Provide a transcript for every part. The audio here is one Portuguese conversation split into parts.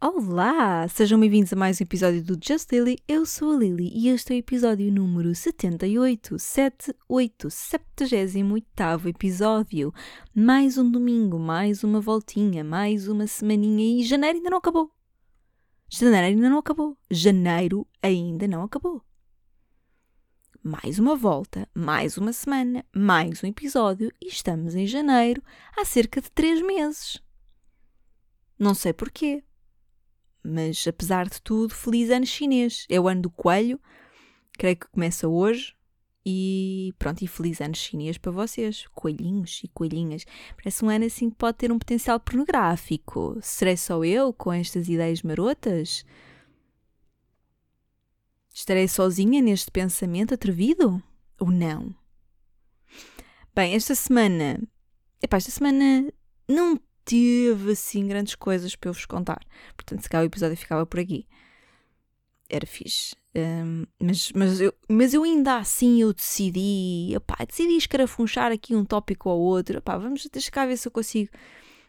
Olá! Sejam bem-vindos a mais um episódio do Just Lily. Eu sou a Lily e este é o episódio número 78, 78, 78 episódio. Mais um domingo, mais uma voltinha, mais uma semaninha e janeiro ainda não acabou. Janeiro ainda não acabou. Janeiro ainda não acabou. Mais uma volta, mais uma semana, mais um episódio e estamos em janeiro há cerca de três meses. Não sei porquê mas apesar de tudo, feliz ano chinês. É o ano do coelho, creio que começa hoje. E pronto, e feliz ano chinês para vocês, coelhinhos e coelhinhas. Parece um ano assim que pode ter um potencial pornográfico. Serei só eu com estas ideias marotas? Estarei sozinha neste pensamento atrevido? Ou não? Bem, esta semana. Epá, esta semana não teve assim grandes coisas para eu vos contar. Portanto, se calhar o episódio ficava por aqui. Era fixe. Um, mas, mas, eu, mas eu ainda assim eu decidi, opá, decidi escarafunchar aqui um tópico ou outro. Opá, vamos deixar cá ver se eu consigo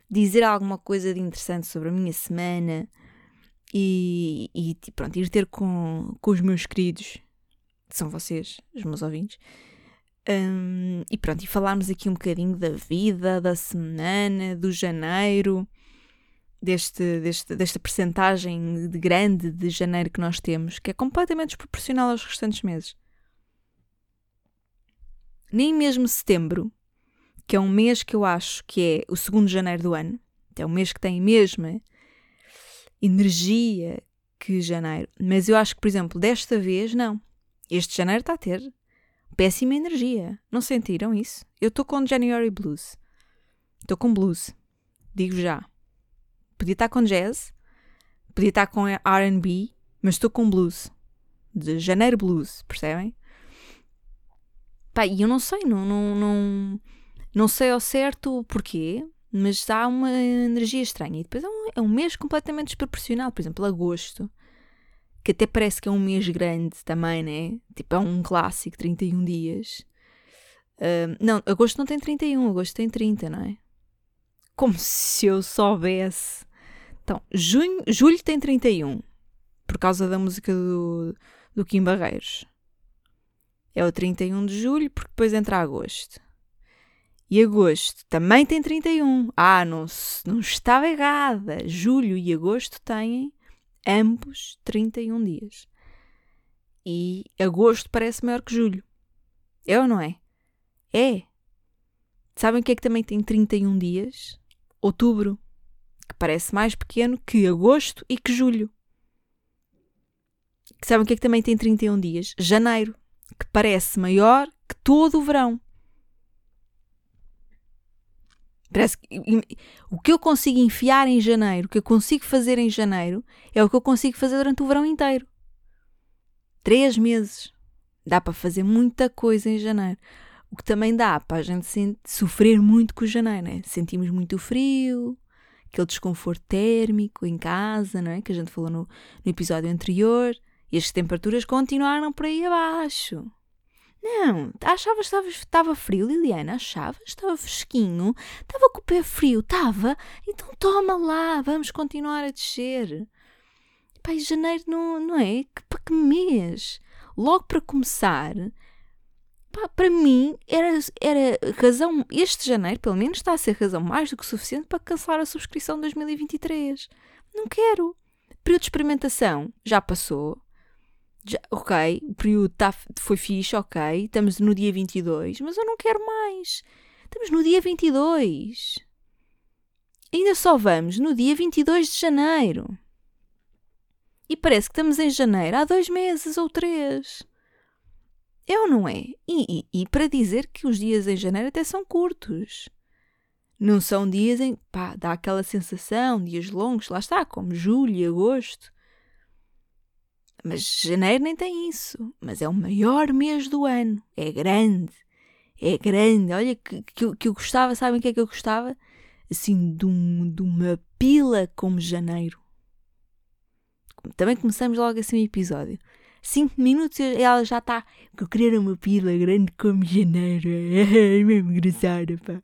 dizer alguma coisa de interessante sobre a minha semana e, e pronto, ir ter com, com os meus queridos, que são vocês, os meus ouvintes, um, e pronto, e falarmos aqui um bocadinho da vida, da semana, do janeiro, deste, deste, desta percentagem de grande de janeiro que nós temos, que é completamente desproporcional aos restantes meses. Nem mesmo setembro, que é um mês que eu acho que é o segundo janeiro do ano, é um mês que tem a mesma energia que janeiro, mas eu acho que, por exemplo, desta vez, não. Este janeiro está a ter péssima energia. Não sentiram isso? Eu estou com January Blues. Estou com blues. Digo já. Podia estar com jazz, podia estar com RB, mas estou com blues. De janeiro blues, percebem? Pá, e eu não sei, não, não, não, não sei ao certo porquê, mas há uma energia estranha. E depois é um, é um mês completamente desproporcional. Por exemplo, agosto que até parece que é um mês grande também, né? Tipo, é um clássico, 31 dias. Não, agosto não tem 31, agosto tem 30, não é? Como se eu soubesse. Então, junho, julho tem 31, por causa da música do, do Kim Barreiros. É o 31 de julho, porque depois entra agosto. E agosto também tem 31. Ah, não, não estava errada. Julho e agosto têm ambos 31 dias. E agosto parece maior que julho. É ou não é? É. Sabem o que é que também tem 31 dias? Outubro, que parece mais pequeno que agosto e que julho. Sabem o que é que também tem 31 dias? Janeiro, que parece maior que todo o verão. Parece que o que eu consigo enfiar em janeiro, o que eu consigo fazer em janeiro, é o que eu consigo fazer durante o verão inteiro. Três meses. Dá para fazer muita coisa em janeiro. O que também dá para a gente sofrer muito com o janeiro, né? Sentimos muito frio, aquele desconforto térmico em casa, não é? Que a gente falou no, no episódio anterior. E as temperaturas continuaram por aí abaixo. Não, achavas que estava, frio, Liliana? Achavas? Estava fresquinho? Estava com o pé frio? Estava? Então toma lá, vamos continuar a descer. Pai, janeiro não, não é? Que, para que mês? Logo para começar, pá, para mim era, era razão. Este janeiro, pelo menos, está a ser razão mais do que suficiente para cancelar a subscrição de 2023. Não quero. Período de experimentação já passou já, ok, o período tá, foi fixe, ok, estamos no dia 22, mas eu não quero mais. Estamos no dia 22. Ainda só vamos no dia 22 de janeiro. E parece que estamos em janeiro há dois meses ou três. É ou não é? E, e, e, para dizer que os dias em janeiro até são curtos. Não são dias em. pá, dá aquela sensação, dias longos, lá está, como julho e agosto. Mas janeiro nem tem isso. Mas é o maior mês do ano. É grande. É grande. Olha que, que, que eu gostava, sabem o que é que eu gostava? Assim, de, um, de uma pila como janeiro. Também começamos logo assim o episódio. Cinco minutos e ela já está. Que eu queria uma pila grande como janeiro. É mesmo engraçado, pá.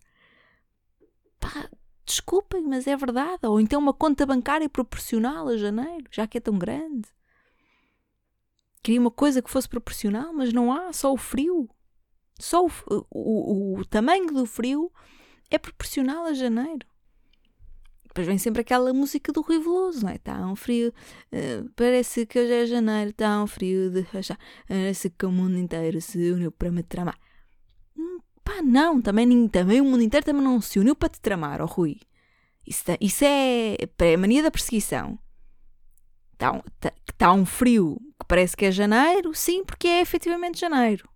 Pá, Desculpem, mas é verdade. Ou então uma conta bancária proporcional a janeiro, já que é tão grande. Queria uma coisa que fosse proporcional, mas não há, só o frio. Só o, o, o tamanho do frio é proporcional a janeiro. Depois vem sempre aquela música do Rui Veloso, não é? Está um frio, uh, parece que hoje é janeiro, está um frio de rachar, parece que o mundo inteiro se uniu para me tramar. Hum, pá, não, também, também o mundo inteiro também não se uniu para te tramar, ó oh, Rui. Isso, tá, isso é, é mania da perseguição. Está um, tá, tá um frio que parece que é janeiro, sim, porque é efetivamente janeiro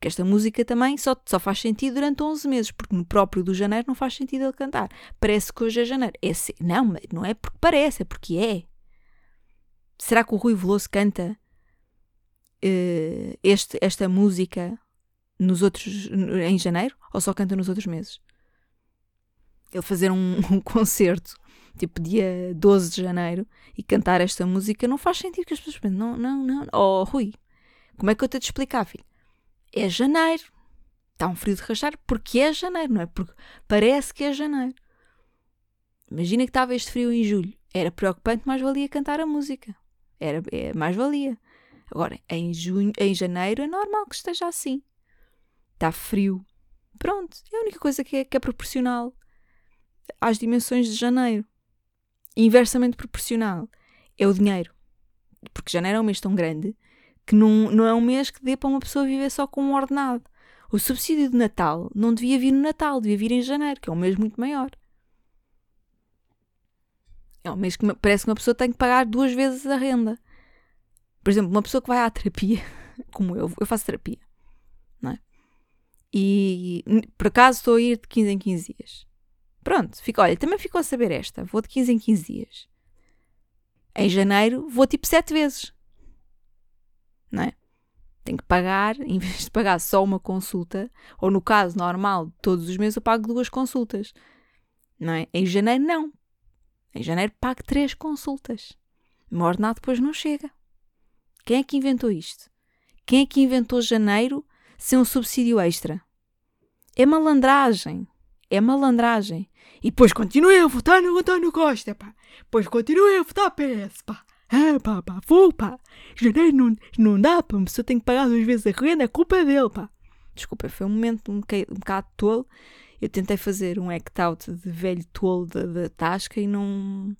que esta música também só, só faz sentido durante 11 meses, porque no próprio do janeiro não faz sentido ele cantar. Parece que hoje é janeiro. É, não, não é porque parece, é porque é. Será que o Rui Veloso canta uh, este, esta música nos outros, em janeiro ou só canta nos outros meses? Ele fazer um, um concerto tipo dia 12 de janeiro e cantar esta música não faz sentido que as pessoas pensem, não, não, não. Oh, Rui, como é que eu te explicar, filho? é janeiro. Está um frio de rachar porque é janeiro, não é? Porque parece que é janeiro. Imagina que estava este frio em julho. Era preocupante, mais valia cantar a música. Era é, mais valia. Agora, em junho, em janeiro é normal que esteja assim. Está frio. Pronto, é a única coisa que é, que é proporcional às dimensões de janeiro. Inversamente proporcional é o dinheiro. Porque janeiro é um mês tão grande que não, não é um mês que dê para uma pessoa viver só com um ordenado. O subsídio de Natal não devia vir no Natal, devia vir em janeiro, que é um mês muito maior. É um mês que parece que uma pessoa tem que pagar duas vezes a renda. Por exemplo, uma pessoa que vai à terapia, como eu, eu faço terapia, não é? E por acaso estou a ir de 15 em 15 dias. Pronto, fico, olha, também ficou a saber esta. Vou de 15 em 15 dias. Em janeiro vou tipo 7 vezes não é? Tenho que pagar, em vez de pagar só uma consulta, ou no caso normal, todos os meses eu pago duas consultas, não é? Em janeiro, não. Em janeiro pago três consultas. O meu ordenado depois não chega. Quem é que inventou isto? Quem é que inventou janeiro sem um subsídio extra? É malandragem. É malandragem. E depois continuem a votar no António Costa, pá. Depois continuem a votar PS, pá. Ah, pá, pá, vou, pá. Janeiro não, não dá, pá. Uma pessoa tem que pagar duas vezes a renda, é culpa dele, pá. Desculpa, foi um momento um, um bocado tolo. Eu tentei fazer um act out de velho tolo da, da tasca e não.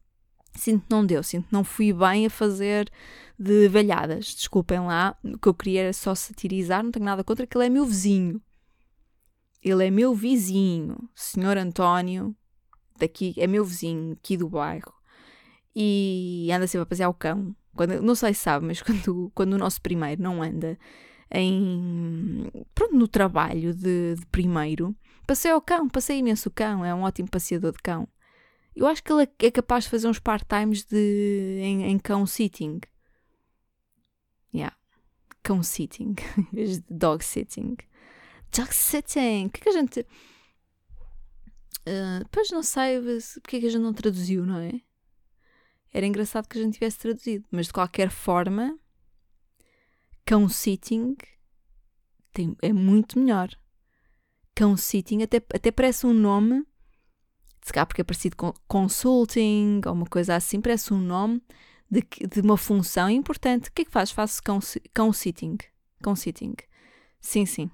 Sinto que não deu, sinto que não fui bem a fazer de velhadas. Desculpem lá, o que eu queria era só satirizar, não tenho nada contra, que ele é meu vizinho. Ele é meu vizinho, senhor António, daqui, é meu vizinho, aqui do bairro e anda sempre a passear o cão. Quando, não sei se sabe, mas quando, quando o nosso primeiro não anda em pronto, no trabalho de, de primeiro, passei ao cão, passei imenso o cão, é um ótimo passeador de cão. Eu acho que ele é capaz de fazer uns part-times de, em, em cão sitting. Yeah. Cão sitting, em vez de dog sitting. Dog sitting! O que é que a gente. Uh, pois não sei porque é que a gente não traduziu, não é? Era engraçado que a gente tivesse traduzido, mas de qualquer forma, cão sitting tem, é muito melhor. Cão sitting até, até parece um nome, se calhar porque é parecido com consulting ou uma coisa assim, parece um nome de, de uma função importante. O que é que faz? Faço cão, cão sitting. Cão sitting. Sim, sim.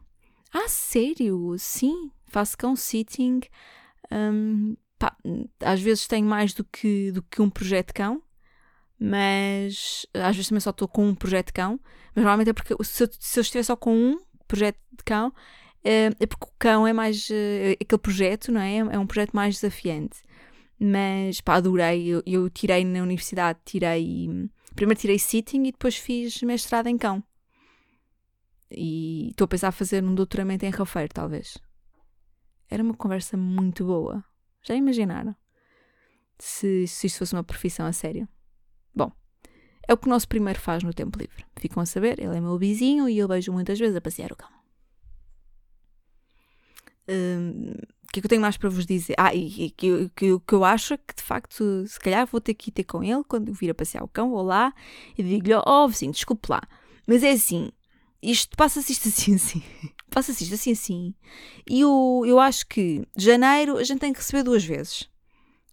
Ah, sério? Sim, faço cão sitting. Um, pá, às vezes tenho mais do que, do que um projeto cão, mas às vezes também só estou com um projeto cão, mas normalmente é porque se eu, se eu estiver só com um projeto de cão, é, é porque o cão é mais. É, aquele projeto, não é? É um projeto mais desafiante. Mas pá, adorei. Eu, eu tirei na universidade, tirei. Primeiro tirei sitting e depois fiz mestrado em cão. E estou a pensar a fazer um doutoramento em Rafeiro, talvez. Era uma conversa muito boa. Já imaginaram? Se, se isto fosse uma profissão a sério. Bom, é o que o nosso primeiro faz no tempo livre. Ficam a saber, ele é meu vizinho e eu vejo muitas vezes a passear o cão. Hum, o que é que eu tenho mais para vos dizer? Ah, e, que, que, que eu acho é que de facto, se calhar vou ter que ir ter com ele quando eu vir a passear o cão, vou lá e digo-lhe: Oh, vizinho, desculpe lá, mas é assim, isto passa-se isto assim, assim. Passa-se isto assim, assim. E eu, eu acho que janeiro a gente tem que receber duas vezes.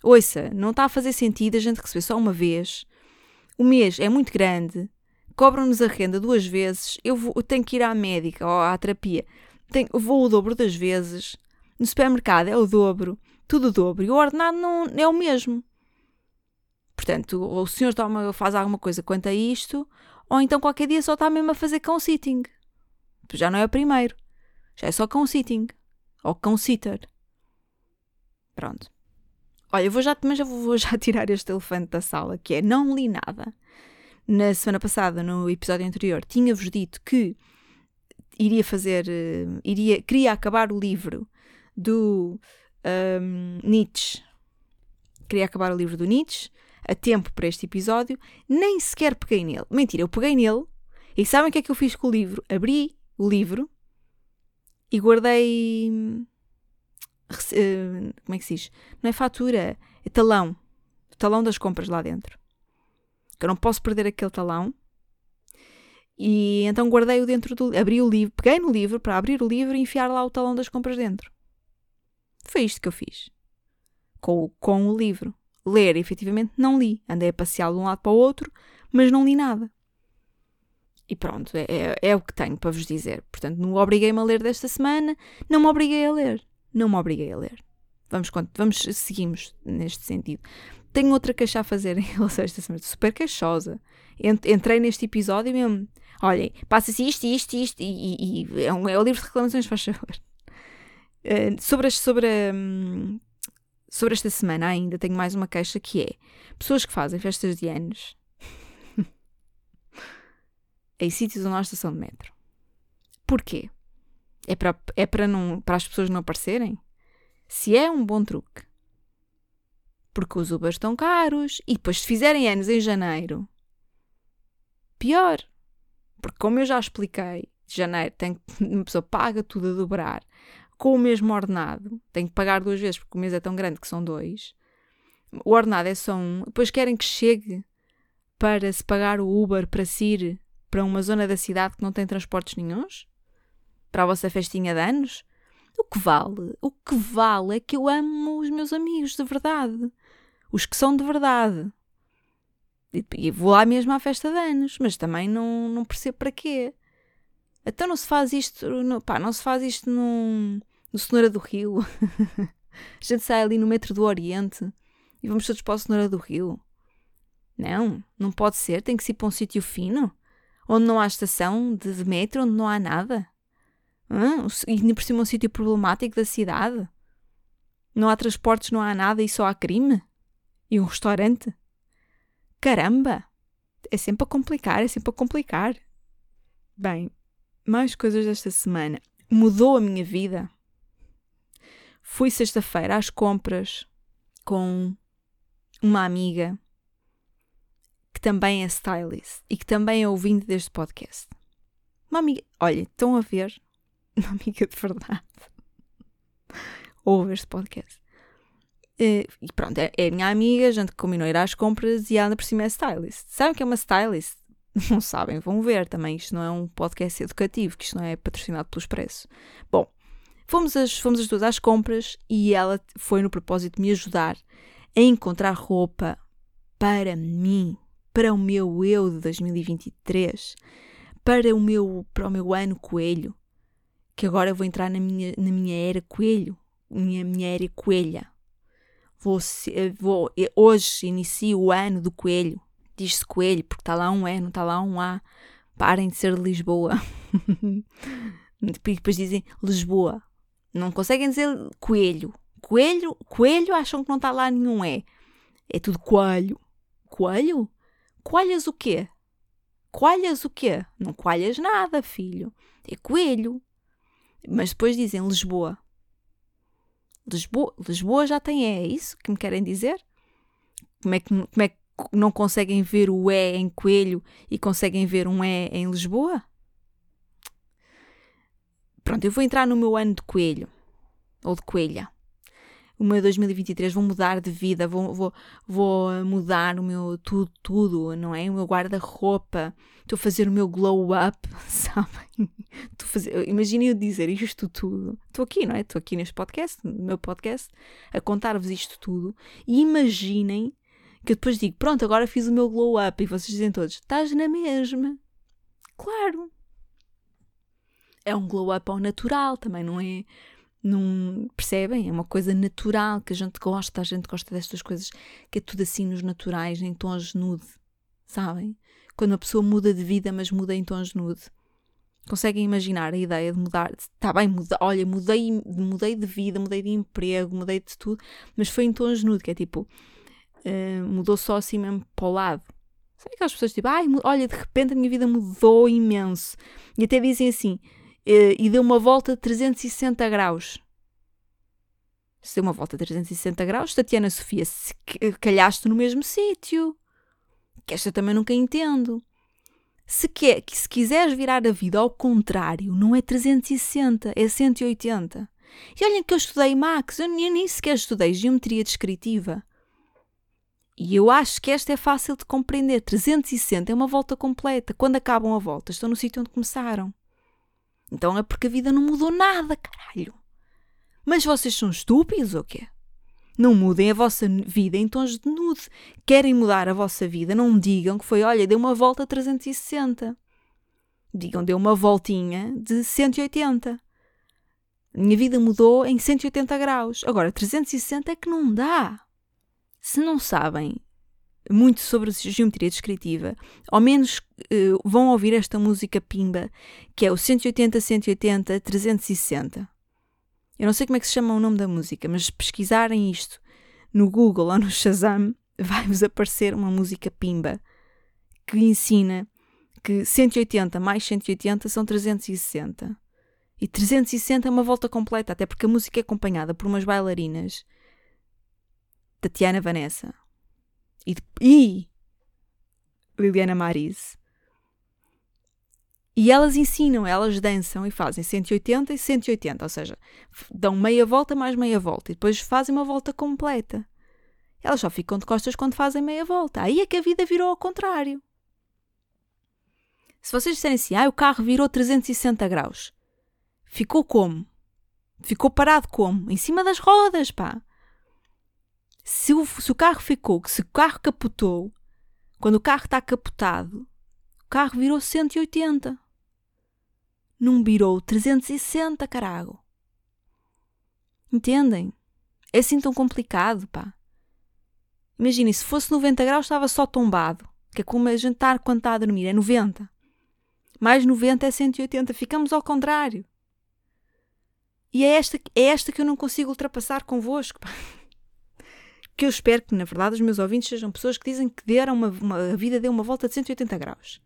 Ouça, não está a fazer sentido a gente receber só uma vez. O mês é muito grande. Cobram-nos a renda duas vezes. Eu, vou, eu tenho que ir à médica ou à terapia. Tenho, vou o dobro das vezes. No supermercado é o dobro. Tudo o dobro. E o ordenado não é o mesmo. Portanto, ou o senhor toma, faz alguma coisa quanto a isto, ou então qualquer dia só está mesmo a fazer cão sitting. Já não é o primeiro. Já é só cão sitting. Ou cão sitter. Pronto. Olha, eu vou já, mas eu vou já tirar este elefante da sala, que é não li nada. Na semana passada, no episódio anterior, tinha-vos dito que iria fazer, uh, iria, queria acabar o livro do um, Nietzsche. Queria acabar o livro do Nietzsche a tempo para este episódio, nem sequer peguei nele. Mentira, eu peguei nele e sabem o que é que eu fiz com o livro? Abri o livro e guardei eh, como é que se diz? Não é fatura, é talão. O talão das compras lá dentro. Que eu não posso perder aquele talão. E então guardei-o dentro do. Abri o livro, peguei no livro para abrir o livro e enfiar lá o talão das compras dentro. Foi isto que eu fiz. Com, com o livro. Ler, efetivamente, não li. Andei a passear de um lado para o outro, mas não li nada. E pronto, é, é, é o que tenho para vos dizer. Portanto, não obriguei-me a ler desta semana, não me obriguei a ler não me obriguei a ler. Vamos, vamos seguimos neste sentido. Tenho outra queixa a fazer em relação a esta semana, super queixosa. Entrei neste episódio mesmo. Olhem, passa-se isto, isto, isto, e, e, é, um, é o livro de reclamações, faz favor. Uh, sobre, as, sobre, um, sobre esta semana ainda tenho mais uma queixa que é pessoas que fazem festas de anos em sítios onde há estação de metro. Porquê? É para, é para, não, para as pessoas não aparecerem? Se é um bom truque. Porque os Ubers estão caros e depois se fizerem anos em janeiro, pior. Porque como eu já expliquei, janeiro tem, uma pessoa paga tudo a dobrar com o mesmo ordenado, tem que pagar duas vezes porque o mês é tão grande que são dois. O ordenado é só um, depois querem que chegue para se pagar o Uber para se ir para uma zona da cidade que não tem transportes nenhums? para a vossa festinha de anos? O que vale? O que vale é que eu amo os meus amigos de verdade. Os que são de verdade. E, vou lá mesmo à festa de anos, mas também não, não percebo para quê. Então não se faz isto, no, pá, não se faz isto num, no Cenoura do Rio. a gente sai ali no metro do Oriente e vamos todos para o Cenoura do Rio. Não, não pode ser, tem que ser para um sítio fino, onde não há estação de metro, onde não há nada. E por cima um sítio problemático da cidade? Não há transportes, não há nada e só há crime? E um restaurante? Caramba! É sempre a complicar, é sempre a complicar. Bem, mais coisas desta semana. Mudou a minha vida. Fui sexta-feira às compras com uma amiga que também é stylist e que também é ouvinte deste podcast. Uma amiga, olha, estão a ver uma amiga de verdade, ouve este podcast. Uh, e pronto, é, é, minha amiga, a gente combinou ir às compras e ela por cima é stylist. Sabem o que é uma stylist? Não sabem, vão ver também. Isto não é um podcast educativo, que isto não é patrocinado pelo Expresso. Bom, fomos as, fomos as duas às compras e ela foi no propósito de me ajudar a encontrar roupa para mim, para o meu eu de 2023, para o meu, para o meu ano coelho, que agora vou entrar na minha, na minha era coelho, minha, minha era coelha. Vou, vou, hoje inicio o ano do coelho. Diz-se coelho, porque está lá um E, não está lá um A. Parem de ser de Lisboa. depois dizem Lisboa. Não conseguem dizer coelho. Coelho, coelho acham que não está lá nenhum E. É tudo coelho. Coelho? Coalhas o quê? Coalhas o quê? Não coalhas nada, filho. É coelho. Mas depois dizem Lisboa. Lisboa, Lisboa já tem E, é isso que me querem dizer? Como é que, como é que não conseguem ver o E em Coelho e conseguem ver um E em Lisboa? Pronto, eu vou entrar no meu ano de Coelho. Ou de Coelha. O meu 2023, vou mudar de vida, vou, vou, vou mudar o meu tudo, tudo, não é? O meu guarda-roupa, estou a fazer o meu glow up, sabem? Imaginem eu dizer isto tudo. Estou aqui, não é? Estou aqui neste podcast, no meu podcast, a contar-vos isto tudo. E imaginem que eu depois digo, pronto, agora fiz o meu glow up. E vocês dizem todos, estás na mesma. Claro. É um glow up ao natural, também não é não percebem? É uma coisa natural que a gente gosta, a gente gosta destas coisas que é tudo assim nos naturais, em tons nude, sabem? Quando uma pessoa muda de vida, mas muda em tons nude. Conseguem imaginar a ideia de mudar? Está bem, muda, olha, mudei, mudei de vida, mudei de emprego, mudei de tudo, mas foi em tons nude, que é tipo, uh, mudou só assim mesmo para o lado. Sabe aquelas pessoas tipo, ai, olha, de repente a minha vida mudou imenso. E até dizem assim, e deu uma volta de 360 graus. Se deu uma volta de 360 graus, Tatiana Sofia, se calhaste no mesmo sítio. Que esta também nunca entendo. Se, quer, se quiseres virar a vida ao contrário, não é 360, é 180. E olhem que eu estudei Max, eu nem, nem sequer estudei geometria descritiva. E eu acho que esta é fácil de compreender. 360 é uma volta completa. Quando acabam a volta, estão no sítio onde começaram. Então é porque a vida não mudou nada, caralho. Mas vocês são estúpidos ou quê? Não mudem a vossa vida em tons de nude. Querem mudar a vossa vida? Não digam que foi, olha, deu uma volta a 360. Digam, deu uma voltinha de 180. A minha vida mudou em 180 graus. Agora, 360 é que não dá. Se não sabem muito sobre geometria descritiva, ao menos uh, vão ouvir esta música pimba, que é o 180, 180, 360. Eu não sei como é que se chama o nome da música, mas se pesquisarem isto no Google ou no Shazam, vai-vos aparecer uma música pimba que ensina que 180 mais 180 são 360. E 360 é uma volta completa, até porque a música é acompanhada por umas bailarinas. Tatiana Vanessa, e, e Liliana Marise. E elas ensinam, elas dançam e fazem 180 e 180, ou seja, dão meia volta mais meia volta e depois fazem uma volta completa. Elas só ficam de costas quando fazem meia volta. Aí é que a vida virou ao contrário. Se vocês disserem assim, ah, o carro virou 360 graus, ficou como? Ficou parado como? Em cima das rodas, pá. Se o, se o carro ficou, se o carro capotou, quando o carro está capotado, o carro virou 180. Não virou 360, carago. Entendem? É assim tão complicado, pá. Imaginem, se fosse 90 graus estava só tombado. Que é como a gente quando está a dormir, é 90. Mais 90 é 180. Ficamos ao contrário. E é esta, é esta que eu não consigo ultrapassar convosco. Pá que eu espero que, na verdade, os meus ouvintes sejam pessoas que dizem que deram uma, uma, a vida deu uma volta de 180 graus.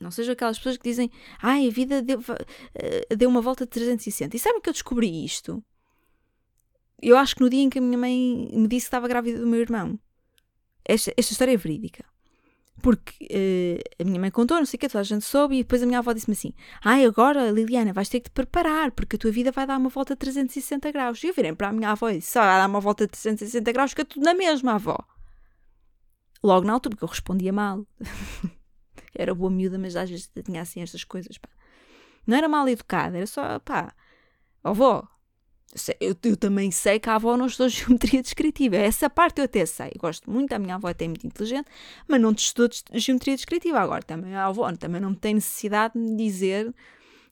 Não sejam aquelas pessoas que dizem, ai, a vida deu, uh, deu uma volta de 360. E sabem que eu descobri isto? Eu acho que no dia em que a minha mãe me disse que estava grávida do meu irmão. Esta, esta história é verídica. Porque uh, a minha mãe contou, não sei o que, toda a gente soube, e depois a minha avó disse-me assim: Ai, agora, Liliana, vais ter que te preparar, porque a tua vida vai dar uma volta de 360 graus. E eu virei para a minha avó e disse: Só vai dar uma volta de 360 graus, fica tudo na mesma, avó. Logo na altura, porque eu respondia mal. era boa miúda, mas às vezes tinha assim estas coisas, pá. Não era mal educada, era só, pá, avó, eu, eu, também sei que a avó não estudou geometria descritiva. Essa parte eu até sei. Gosto muito, a minha avó é até muito inteligente, mas não estudou geometria descritiva. Agora, também a avó também não tem necessidade de me dizer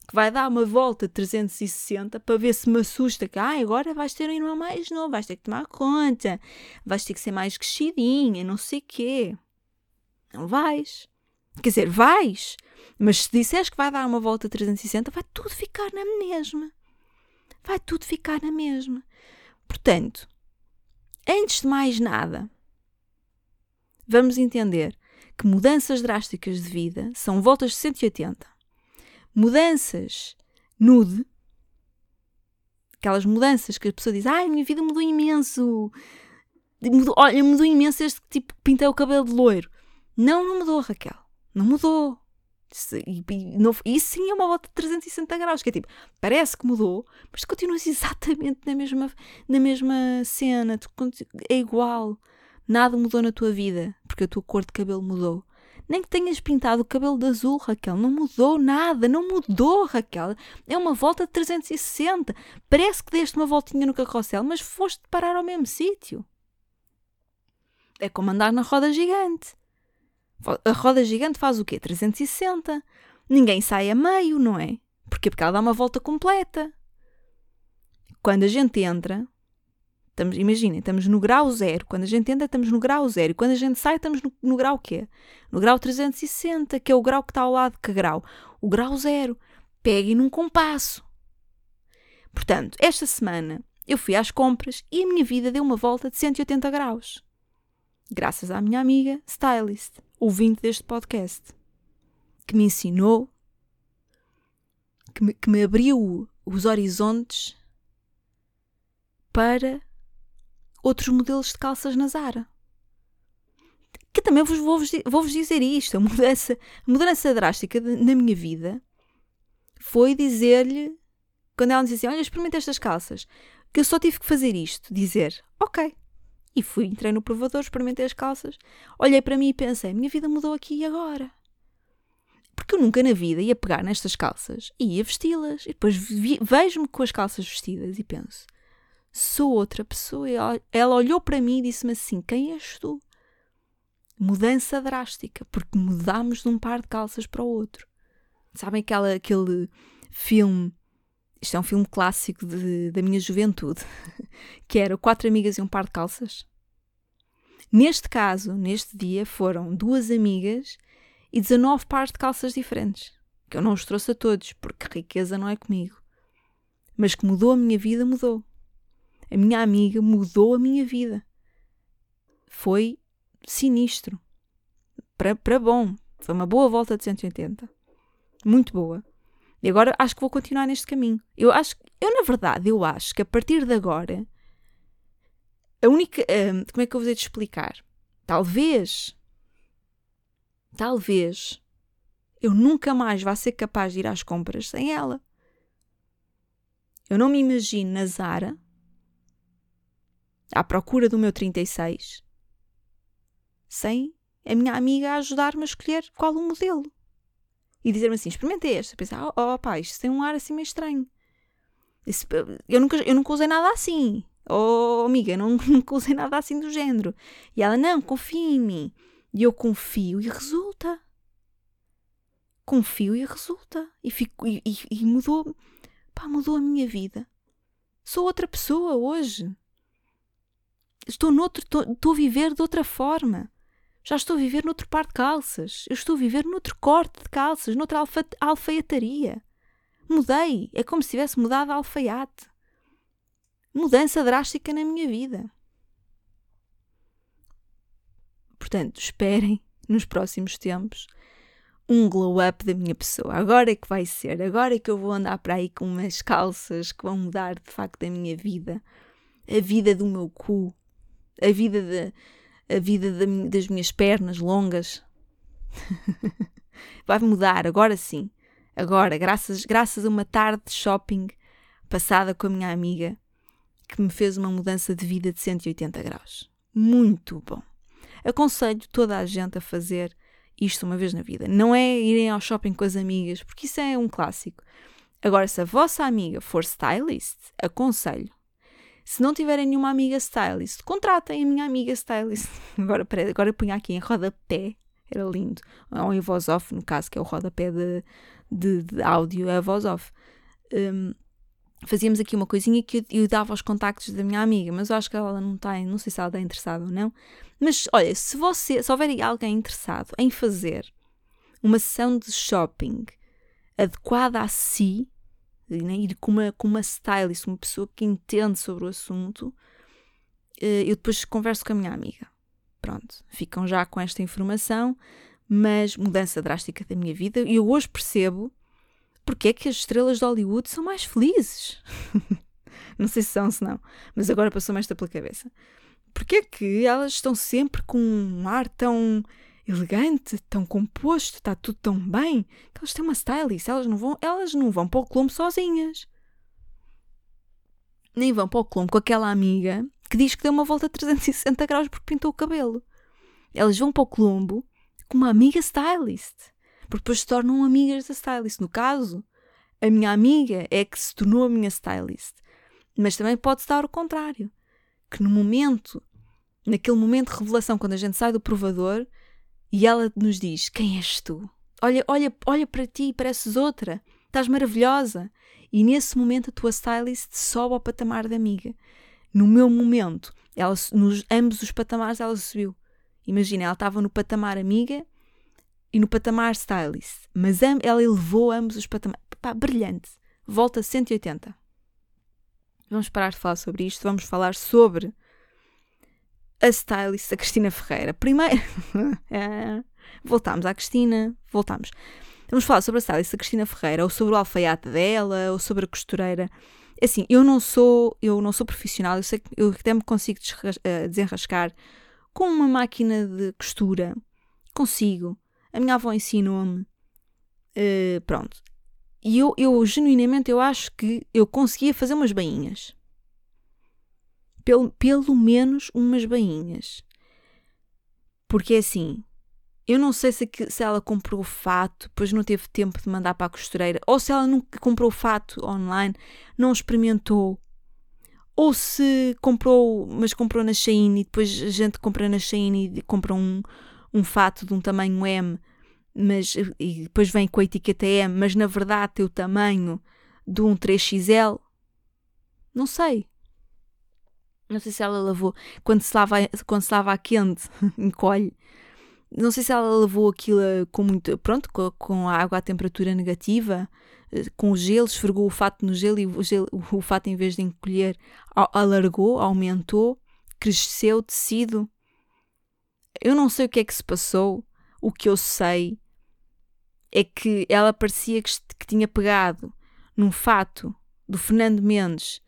que vai dar uma volta de 360 para ver se me assusta que ah, agora vais ter um irmão mais novo, vais ter que tomar conta, vais ter que ser mais crescidinha, não sei quê. Não vais. Quer dizer, vais, mas se disseres que vai dar uma volta de 360, vai tudo ficar na mesma vai tudo ficar na mesma. Portanto, antes de mais nada, vamos entender que mudanças drásticas de vida são voltas de 180. Mudanças nude, aquelas mudanças que a pessoa diz: Ai, minha vida mudou imenso. Mudou, olha, mudou imenso este tipo pintei o cabelo de loiro. Não, não mudou, Raquel. Não mudou. E, e, sim é uma volta de 360 graus, que é tipo, parece que mudou, mas continuas exatamente na mesma, na mesma cena, tu, é igual. Nada mudou na tua vida, porque a tua cor de cabelo mudou. Nem que tenhas pintado o cabelo de azul, Raquel. Não mudou nada, não mudou, Raquel. É uma volta de 360. Parece que deste uma voltinha no carrossel, mas foste parar ao mesmo sítio. É como andar na roda gigante. A roda gigante faz o quê? 360. Ninguém sai a meio, não é? Porquê? Porque ela dá uma volta completa. Quando a gente entra, Estamos, imaginem, estamos no grau zero. Quando a gente entra, estamos no grau zero. E quando a gente sai, estamos no, no grau quê? No grau 360, que é o grau que está ao lado que grau? O grau zero. Peguem num compasso. Portanto, esta semana eu fui às compras e a minha vida deu uma volta de 180 graus. Graças à minha amiga stylist, ouvinte deste podcast, que me ensinou, que me, que me abriu os horizontes para outros modelos de calças na Zara. Que também vos vou, vou -vos dizer isto: a mudança, a mudança drástica de, na minha vida foi dizer-lhe, quando ela me dizia assim, Olha, experimenta estas calças, que eu só tive que fazer isto: dizer, ok. E fui, entrei no provador, experimentei as calças, olhei para mim e pensei: minha vida mudou aqui e agora. Porque eu nunca na vida ia pegar nestas calças e ia vesti-las. E depois vejo-me com as calças vestidas e penso: sou outra pessoa. Ela, ela olhou para mim e disse-me assim: Quem és tu? Mudança drástica, porque mudámos de um par de calças para o outro. Sabem aquela, aquele filme? Isto é um filme clássico de, da minha juventude, que era Quatro Amigas e um Par de Calças. Neste caso, neste dia, foram duas amigas e 19 pares de calças diferentes. Que eu não os trouxe a todos, porque riqueza não é comigo. Mas que mudou a minha vida, mudou a minha amiga mudou a minha vida. Foi sinistro. Para, para bom. Foi uma boa volta de 180. Muito boa. E agora acho que vou continuar neste caminho. Eu acho, eu na verdade, eu acho que a partir de agora, a única, hum, como é que eu vou te explicar? Talvez, talvez, eu nunca mais vá ser capaz de ir às compras sem ela. Eu não me imagino na Zara à procura do meu 36, sem a minha amiga ajudar-me a escolher qual o modelo. E dizer-me assim: experimenta este. Pensar, oh, oh pá, isto tem um ar assim meio estranho. Eu, nunca, eu nunca usei nada assim. Oh, amiga, eu não, nunca usei nada assim do género. E ela, não, confia em mim. E eu confio e resulta. Confio e resulta. E, fico, e, e, e mudou, pá, mudou a minha vida. Sou outra pessoa hoje estou, noutro, estou, estou a viver de outra forma. Já estou a viver noutro par de calças. Eu estou a viver noutro corte de calças, noutra alfa, alfaiataria. Mudei. É como se tivesse mudado a alfaiate. Mudança drástica na minha vida. Portanto, esperem nos próximos tempos um glow up da minha pessoa. Agora é que vai ser. Agora é que eu vou andar para aí com umas calças que vão mudar de facto a minha vida. A vida do meu cu a vida, de, a vida das minhas pernas longas. Vai mudar, agora sim. Agora, graças, graças a uma tarde de shopping passada com a minha amiga, que me fez uma mudança de vida de 180 graus. Muito bom. Aconselho toda a gente a fazer isto uma vez na vida. Não é irem ao shopping com as amigas, porque isso é um clássico. Agora, se a vossa amiga for stylist, aconselho se não tiverem nenhuma amiga stylist, contratem a minha amiga stylist. Agora, agora punha aqui em rodapé, era lindo. Ou em voz off, no caso, que é o rodapé de, de, de áudio, é a voz off. Um, fazíamos aqui uma coisinha que eu, eu, dava os contactos da minha amiga, mas eu acho que ela não está, não sei se ela está interessada ou não. Mas olha, se você, se houver alguém interessado em fazer uma sessão de shopping adequada a si, né? ir com uma, com uma stylist, uma pessoa que entende sobre o assunto, eh, eu depois converso com a minha amiga. Pronto, ficam já com esta informação, mas mudança drástica da minha vida. E eu hoje percebo porque é que as estrelas de Hollywood são mais felizes. não sei se são, se não, mas agora passou-me esta pela cabeça. Porque é que elas estão sempre com um ar tão elegante, tão composto, está tudo tão bem, que elas têm uma stylist, elas não vão, elas não vão para o Colombo sozinhas. Nem vão para o Colombo com aquela amiga que diz que deu uma volta a 360 graus porque pintou o cabelo. Elas vão para o Colombo com uma amiga stylist, porque depois se tornam amigas da stylist. No caso, a minha amiga é que se tornou a minha stylist. Mas também pode estar o contrário, que no momento, naquele momento de revelação, quando a gente sai do provador, e ela nos diz: Quem és tu? Olha, olha, olha para ti, pareces outra. Estás maravilhosa. E nesse momento a tua stylist sobe ao patamar da amiga. No meu momento, ela, nos ambos os patamares ela subiu. Imagina, ela estava no patamar amiga e no patamar stylist. Mas ela elevou ambos os patamares. Pá, brilhante. Volta 180. Vamos parar de falar sobre isto. Vamos falar sobre a stylist, a Cristina Ferreira. Primeiro, é, voltámos à Cristina, voltámos. Vamos falar sobre a stylist, a Cristina Ferreira, ou sobre o alfaiate dela, ou sobre a costureira. Assim, eu não sou, eu não sou profissional, eu sei que eu até me consigo eh, desenrascar com uma máquina de costura. Consigo. A minha avó ensinou-me. Uh, pronto. E eu, eu, genuinamente, eu acho que eu conseguia fazer umas bainhas pelo, pelo menos umas bainhas. Porque é assim, eu não sei se, se ela comprou o fato, depois não teve tempo de mandar para a costureira, ou se ela nunca comprou o fato online, não experimentou, ou se comprou, mas comprou na Shein e depois a gente compra na Shein e compra um, um fato de um tamanho M, mas e depois vem com a etiqueta M, mas na verdade tem o tamanho de um 3XL. Não sei. Não sei se ela lavou. Quando se lava, quando se lava a quente, encolhe. Não sei se ela lavou aquilo com muito. Pronto, com, com a água à temperatura negativa, eh, com o gelo, esfregou o fato no gelo e o, gelo, o fato, em vez de encolher, alargou, aumentou, cresceu o tecido. Eu não sei o que é que se passou. O que eu sei é que ela parecia que, que tinha pegado num fato do Fernando Mendes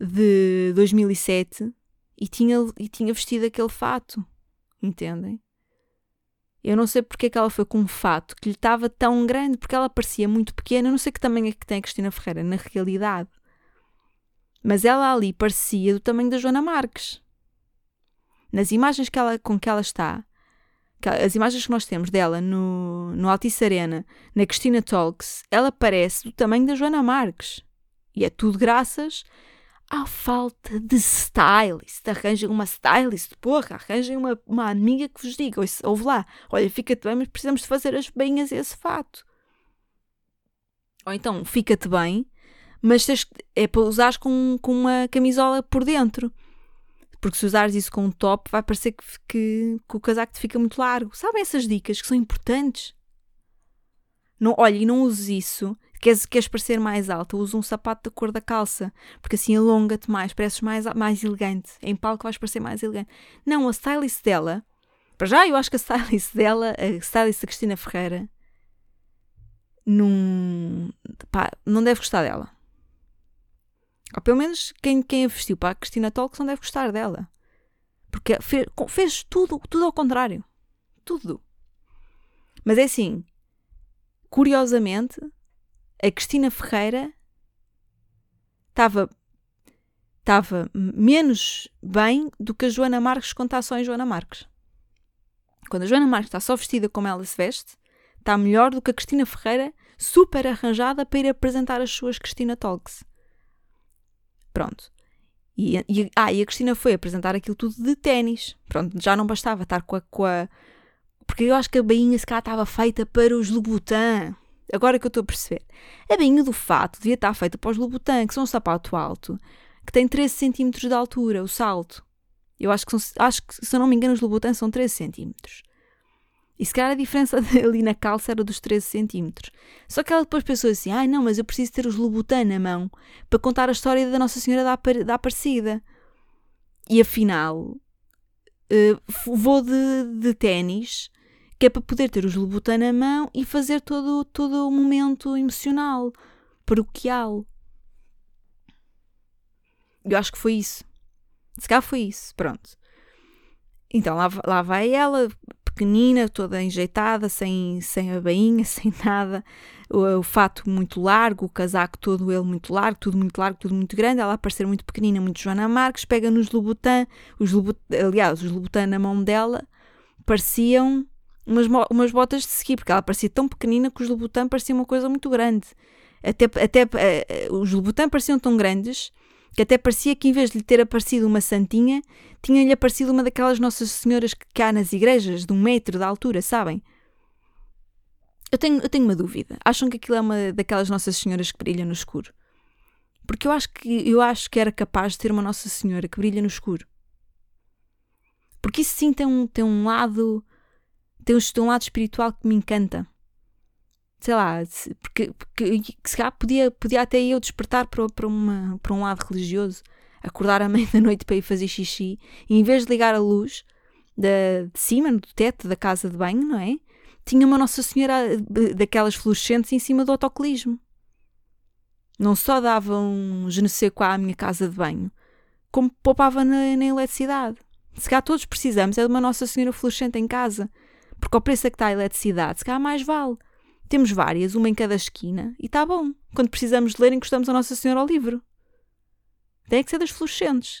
de 2007 e tinha, e tinha vestido aquele fato. Entendem? Eu não sei porque é que ela foi com um fato que lhe estava tão grande, porque ela parecia muito pequena. Eu não sei que tamanho é que tem a Cristina Ferreira na realidade. Mas ela ali parecia do tamanho da Joana Marques. Nas imagens que ela, com que ela está, as imagens que nós temos dela no, no Altice Arena, na Cristina Talks, ela parece do tamanho da Joana Marques. E é tudo graças Há falta de stylist. Arranjem uma stylist, porra, arranjem uma, uma amiga que vos diga, ouve lá, olha, fica-te bem, mas precisamos de fazer as bainhas e esse fato. Ou então, fica-te bem, mas tens, é para usares com, com uma camisola por dentro. Porque se usares isso com um top, vai parecer que, que, que o casaco te fica muito largo. Sabem essas dicas que são importantes? Não, olha, e não uses isso Queres, queres parecer mais alta? Usa um sapato da cor da calça, porque assim alonga-te mais, pareces mais, mais elegante. Em palco vais parecer mais elegante. Não, a stylist dela, para já eu acho que a stylist dela, a stylist da Cristina Ferreira, não, pá, não deve gostar dela. Ou pelo menos quem, quem a vestiu para a Cristina Talks não deve gostar dela. Porque fez, fez tudo, tudo ao contrário. Tudo. Mas é assim, curiosamente, a Cristina Ferreira estava estava menos bem do que a Joana Marques quando está só em Joana Marques. Quando a Joana Marques está só vestida como ela se veste, está melhor do que a Cristina Ferreira, super arranjada para ir apresentar as suas Cristina Talks. Pronto. E, e, ah, e a Cristina foi apresentar aquilo tudo de ténis. Pronto, já não bastava estar com a, com a. Porque eu acho que a bainha se cá estava feita para os Louboutin. Agora que eu estou a perceber. A bainha do fato devia estar feita para os Louboutin, que são um sapato alto, que tem 13 cm de altura, o salto. Eu acho que, são, acho que, se eu não me engano, os Louboutin são 13 cm. E se calhar a diferença ali na calça era dos 13 centímetros. Só que ela depois pensou assim: ai ah, não, mas eu preciso ter os Louboutin na mão para contar a história da Nossa Senhora da, da Aparecida. E afinal, uh, vou de, de ténis que é para poder ter os Louboutin na mão e fazer todo, todo o momento emocional, paroquial. Eu acho que foi isso. Se calhar foi isso, pronto. Então lá, lá vai ela, pequenina, toda enjeitada, sem, sem a bainha, sem nada, o, o, fato muito largo, o casaco todo ele muito largo, tudo muito largo, tudo muito grande, ela a parecer muito pequenina, muito Joana Marques, pega nos Louboutin, os Louboutin, aliás, os Louboutin na mão dela pareciam umas, umas botas de ski, porque ela parecia tão pequenina que os Louboutin pareciam uma coisa muito grande. Até, até uh, os Louboutin pareciam tão grandes que até parecia que em vez de lhe ter aparecido uma santinha, tinha-lhe aparecido uma daquelas Nossas Senhoras que há nas igrejas, de um metro de altura, sabem? Eu tenho, eu tenho uma dúvida. Acham que aquilo é uma daquelas Nossas Senhoras que brilha no escuro? Porque eu acho que, eu acho que era capaz de ter uma Nossa Senhora que brilha no escuro. Porque isso sim tem um, tem um lado. Tem um lado espiritual que me encanta sei lá, porque, porque se calhar podia, podia até eu despertar para, para, uma, para um lado religioso, acordar à meia da noite para ir fazer xixi, e em vez de ligar a luz de, de cima, do teto da casa de banho, não é? Tinha uma Nossa Senhora daquelas fluorescentes em cima do autocolismo. Não só dava um quoi à minha casa de banho, como poupava na, na eletricidade. Se calhar todos precisamos é de uma Nossa Senhora fluorescente em casa, porque ao preço que está a eletricidade, se calhar mais vale. Temos várias, uma em cada esquina, e está bom. Quando precisamos de ler, encostamos a Nossa Senhora ao livro. Tem que ser das fluorescentes.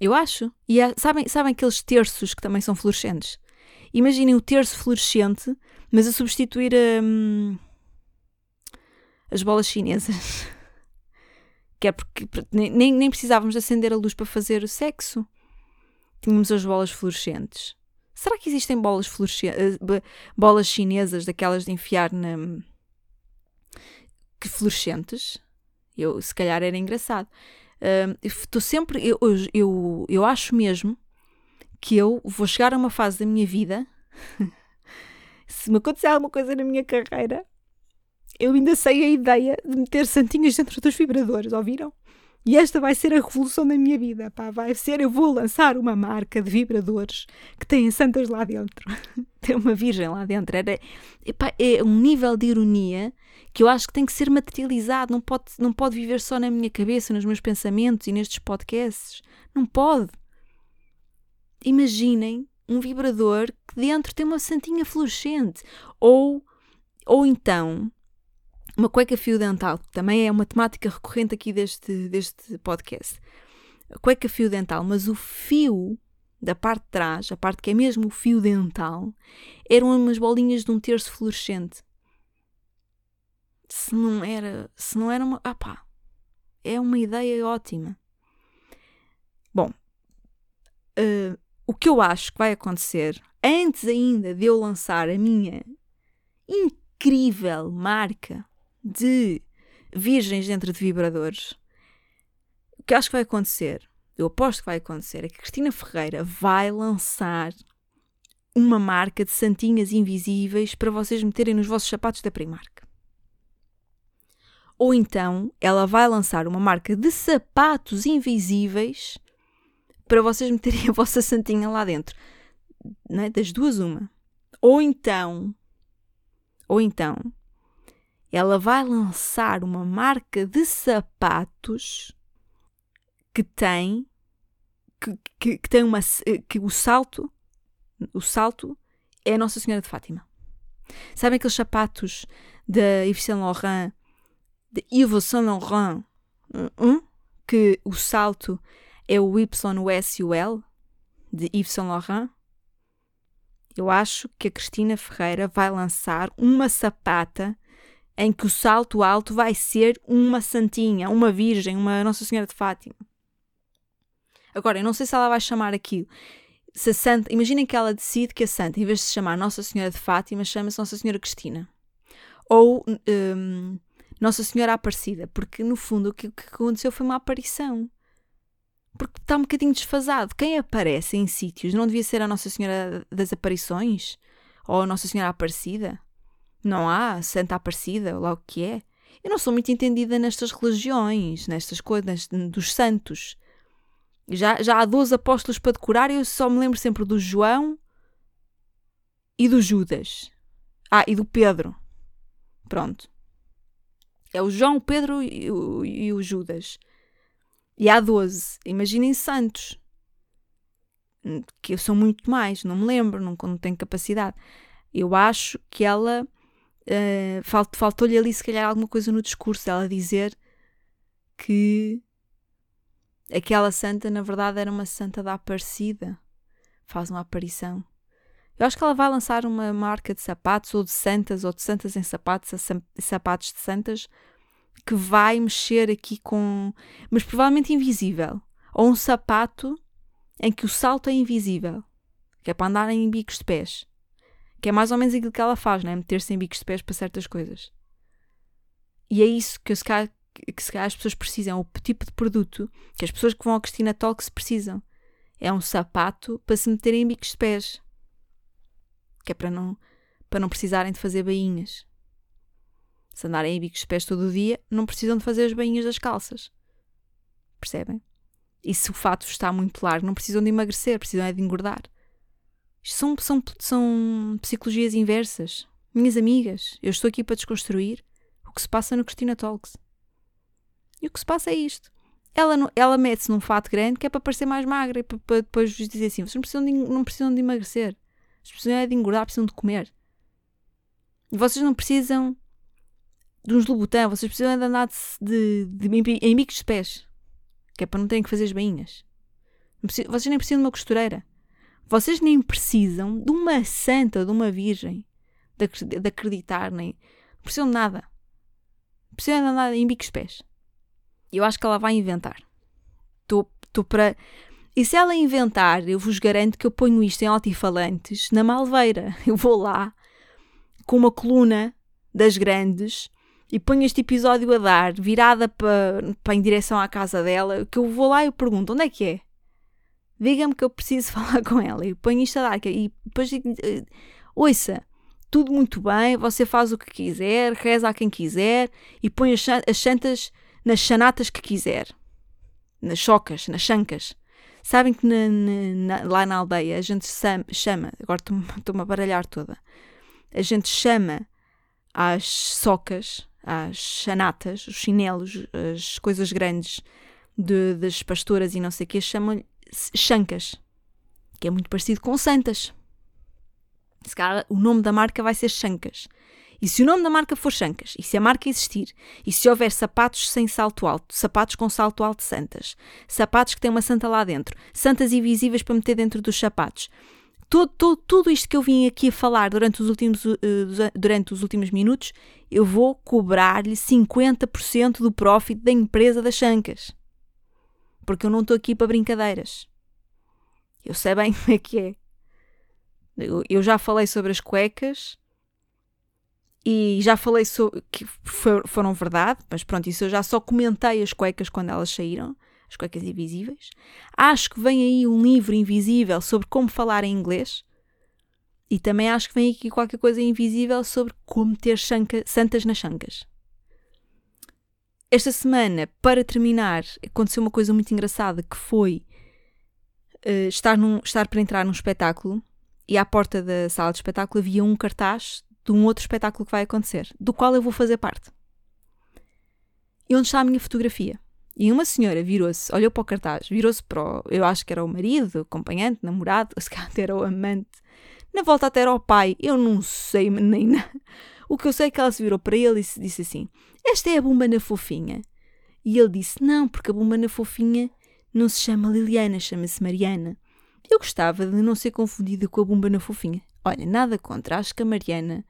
Eu acho. E há, sabem, sabem aqueles terços que também são fluorescentes? Imaginem o terço fluorescente, mas a substituir hum, as bolas chinesas. que é porque nem, nem precisávamos acender a luz para fazer o sexo. Tínhamos as bolas fluorescentes. Será que existem bolas, eh, bolas chinesas daquelas de enfiar na. que fluorescentes? Eu, se calhar era engraçado. Estou uh, sempre. Eu, eu, eu acho mesmo que eu vou chegar a uma fase da minha vida. se me acontecer alguma coisa na minha carreira, eu ainda sei a ideia de meter santinhas dentro dos vibradores, ouviram? E esta vai ser a revolução da minha vida. Pá, vai ser, eu vou lançar uma marca de vibradores que tem santas lá dentro. tem uma virgem lá dentro. Era, epá, é um nível de ironia que eu acho que tem que ser materializado. Não pode, não pode viver só na minha cabeça, nos meus pensamentos e nestes podcasts. Não pode. Imaginem um vibrador que dentro tem uma santinha fluorescente. Ou, ou então uma cueca fio dental, também é uma temática recorrente aqui deste, deste podcast. A cueca fio dental, mas o fio da parte de trás, a parte que é mesmo o fio dental, eram umas bolinhas de um terço fluorescente. Se não era, se não era uma, ah pá, é uma ideia ótima. Bom, uh, o que eu acho que vai acontecer antes ainda de eu lançar a minha incrível marca de virgens dentro de vibradores, o que acho que vai acontecer, eu aposto que vai acontecer, é que Cristina Ferreira vai lançar uma marca de santinhas invisíveis para vocês meterem nos vossos sapatos da Primark. Ou então ela vai lançar uma marca de sapatos invisíveis para vocês meterem a vossa santinha lá dentro. É? Das duas, uma. Ou então, ou então, ela vai lançar uma marca de sapatos que tem que, que, que, tem uma que o salto o salto é a Nossa Senhora de Fátima. Sabem aqueles sapatos da Yves Saint Laurent, de Yves Saint Laurent, um, que o salto é o Y, o S e o L de Yves Saint Laurent? Eu acho que a Cristina Ferreira vai lançar uma sapata em que o salto alto vai ser uma santinha, uma virgem, uma Nossa Senhora de Fátima. Agora, eu não sei se ela vai chamar aquilo. Se santa, imaginem que ela decide que a santa, em vez de se chamar Nossa Senhora de Fátima, chama-se Nossa Senhora Cristina. Ou um, Nossa Senhora Aparecida, porque no fundo o que, o que aconteceu foi uma aparição. Porque está um bocadinho desfasado. Quem aparece em sítios não devia ser a Nossa Senhora das Aparições? Ou a Nossa Senhora Aparecida? Não há Santa Aparecida, lá o que é. Eu não sou muito entendida nestas religiões, nestas coisas dos santos. Já, já há 12 apóstolos para decorar e eu só me lembro sempre do João e do Judas. Ah, e do Pedro. Pronto. É o João, o Pedro e o, e o Judas. E há 12. Imaginem santos. que são muito mais, não me lembro, não, não tenho capacidade. Eu acho que ela falt, faltou-lhe ali se calhar alguma coisa no discurso, ela dizer que aquela santa na verdade era uma santa da Aparecida, faz uma aparição. Eu acho que ela vai lançar uma marca de sapatos ou de santas ou de santas em sapatos, sapatos de santas que vai mexer aqui com, mas provavelmente invisível, ou um sapato em que o salto é invisível, que é para andar em bicos de pés. Que é mais ou menos aquilo que ela faz, né? Meter-se em bicos de pés para certas coisas. E é isso que, se calhar, que se calhar as pessoas precisam, é o tipo de produto que as pessoas que vão ao Cristina Talks precisam. É um sapato para se meterem em bicos de pés. Que é para não, para não precisarem de fazer bainhas. Se andarem em bicos de pés todo o dia, não precisam de fazer as bainhas das calças. Percebem? E se o fato está muito largo, não precisam de emagrecer, precisam é de engordar. São, são, são psicologias inversas. Minhas amigas, eu estou aqui para desconstruir o que se passa no Cristina Talks. E o que se passa é isto. Ela, ela mete-se num fato grande que é para parecer mais magra e para, para depois vos dizer assim: vocês não precisam de, não precisam de emagrecer. Vocês precisam é de engordar, precisam de comer. E vocês não precisam de uns Louboutin, vocês precisam é de andar de, de, de, em bicos de pés que é para não terem que fazer as bainhas. Vocês nem precisam de uma costureira. Vocês nem precisam de uma santa, de uma virgem, de, de acreditar, nem. Não precisam de nada. Precisam de andar em bicos pés. Eu acho que ela vai inventar. Estou para. E se ela inventar, eu vos garanto que eu ponho isto em altifalantes na Malveira. Eu vou lá com uma coluna das grandes e ponho este episódio a dar, virada para em direção à casa dela, que eu vou lá e eu pergunto onde é que é? Diga-me que eu preciso falar com ela. E ponho isto a dar. E depois eh, ouça, tudo muito bem, você faz o que quiser, reza a quem quiser e põe as, as santas nas chanatas que quiser. Nas chocas, nas chancas. Sabem que na, na, lá na aldeia a gente chama, agora estou-me a baralhar toda, a gente chama às socas às chanatas, os chinelos, as coisas grandes de, das pastoras e não sei o que, chamam-lhe chancas, que é muito parecido com santas. Se calhar o nome da marca vai ser Chancas. E se o nome da marca for Chancas, e se a marca existir, e se houver sapatos sem salto alto, sapatos com salto alto santas, sapatos que têm uma santa lá dentro, santas invisíveis para meter dentro dos sapatos, todo, todo, tudo isto que eu vim aqui a falar durante os últimos, uh, durante os últimos minutos, eu vou cobrar-lhe 50% do profit da empresa das chancas. Porque eu não estou aqui para brincadeiras. Eu sei bem como é que é. Eu, eu já falei sobre as cuecas e já falei sobre que for, foram verdade, mas pronto, isso eu já só comentei as cuecas quando elas saíram as cuecas invisíveis. Acho que vem aí um livro invisível sobre como falar em inglês. E também acho que vem aqui qualquer coisa invisível sobre como ter chanca, santas nas chancas. Esta semana, para terminar, aconteceu uma coisa muito engraçada que foi uh, estar, num, estar para entrar num espetáculo e à porta da sala de espetáculo havia um cartaz de um outro espetáculo que vai acontecer, do qual eu vou fazer parte. E onde está a minha fotografia? E uma senhora virou-se, olhou para o cartaz, virou-se para o, eu acho que era o marido, acompanhante, namorado, se calhar até era o amante. Na volta até era o pai, eu não sei, menina. O que eu sei é que ela se virou para ele e disse assim: Esta é a bomba na fofinha. E ele disse: Não, porque a bomba na fofinha não se chama Liliana, chama-se Mariana. Eu gostava de não ser confundida com a bomba na fofinha. Olha, nada contra, acho que a Mariana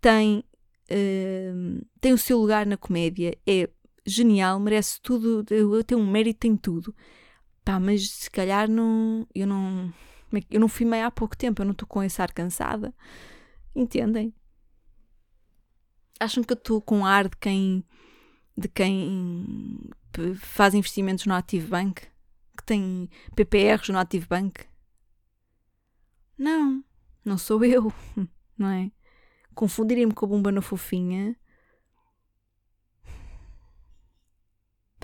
tem, uh, tem o seu lugar na comédia, é genial, merece tudo, tem um mérito em tudo. Pá, mas se calhar não. Eu não. É eu não filmei há pouco tempo, eu não estou com esse ar cansada. Entendem? Acham que eu estou com ar de quem. de quem faz investimentos no Active Bank? Que tem PPRs no Active Bank? Não, não sou eu, não é? Confundirem-me com a bomba na fofinha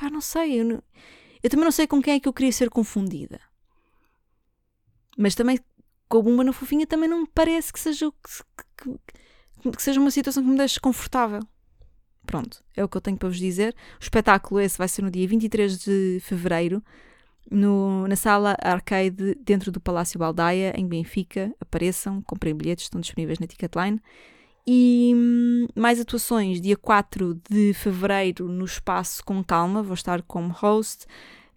Pá, não sei. Eu, não, eu também não sei com quem é que eu queria ser confundida. Mas também com a Bumba na Fofinha também não me parece que seja, que, que, que seja uma situação que me deixe confortável. Pronto, é o que eu tenho para vos dizer. O espetáculo esse vai ser no dia 23 de fevereiro, no, na sala arcade dentro do Palácio Baldaia, em Benfica. Apareçam, comprem bilhetes, estão disponíveis na Ticketline. E hum, mais atuações, dia 4 de fevereiro, no Espaço Com Calma, vou estar como host.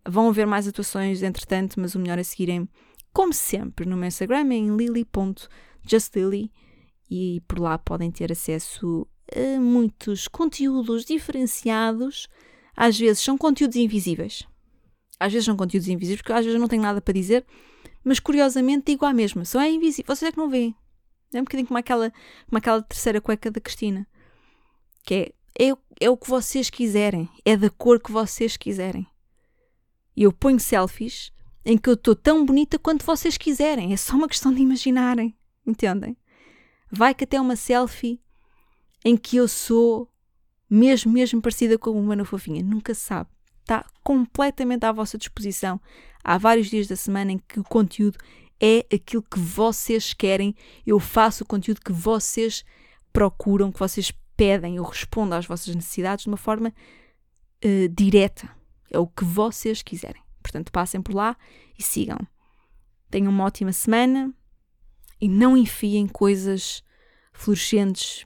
Vão haver mais atuações, entretanto, mas o melhor é seguirem, como sempre, no meu Instagram, em lily.justlily. E por lá podem ter acesso a muitos conteúdos diferenciados. Às vezes são conteúdos invisíveis. Às vezes são conteúdos invisíveis, porque às vezes não tenho nada para dizer, mas curiosamente digo a mesma. Só é invisível. Vocês é que não veem. É um bocadinho como aquela, como aquela terceira cueca da Cristina. Que é, é, é o que vocês quiserem. É da cor que vocês quiserem. E eu ponho selfies em que eu estou tão bonita quanto vocês quiserem. É só uma questão de imaginarem. Entendem? Vai que até uma selfie em que eu sou mesmo, mesmo parecida com uma na fofinha. Nunca se sabe. Está completamente à vossa disposição. Há vários dias da semana em que o conteúdo é aquilo que vocês querem. Eu faço o conteúdo que vocês procuram, que vocês pedem. Eu respondo às vossas necessidades de uma forma uh, direta. É o que vocês quiserem. Portanto, passem por lá e sigam. Tenham uma ótima semana e não enfiem coisas fluorescentes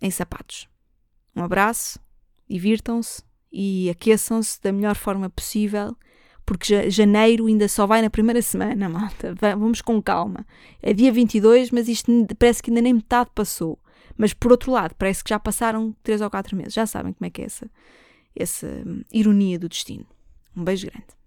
em sapatos. Um abraço, divirtam-se e aqueçam-se da melhor forma possível, porque janeiro ainda só vai na primeira semana, malta. Vamos com calma. É dia 22, mas isto parece que ainda nem metade passou. Mas por outro lado, parece que já passaram 3 ou 4 meses. Já sabem como é que é essa, essa hum, ironia do destino. Um beijo grande.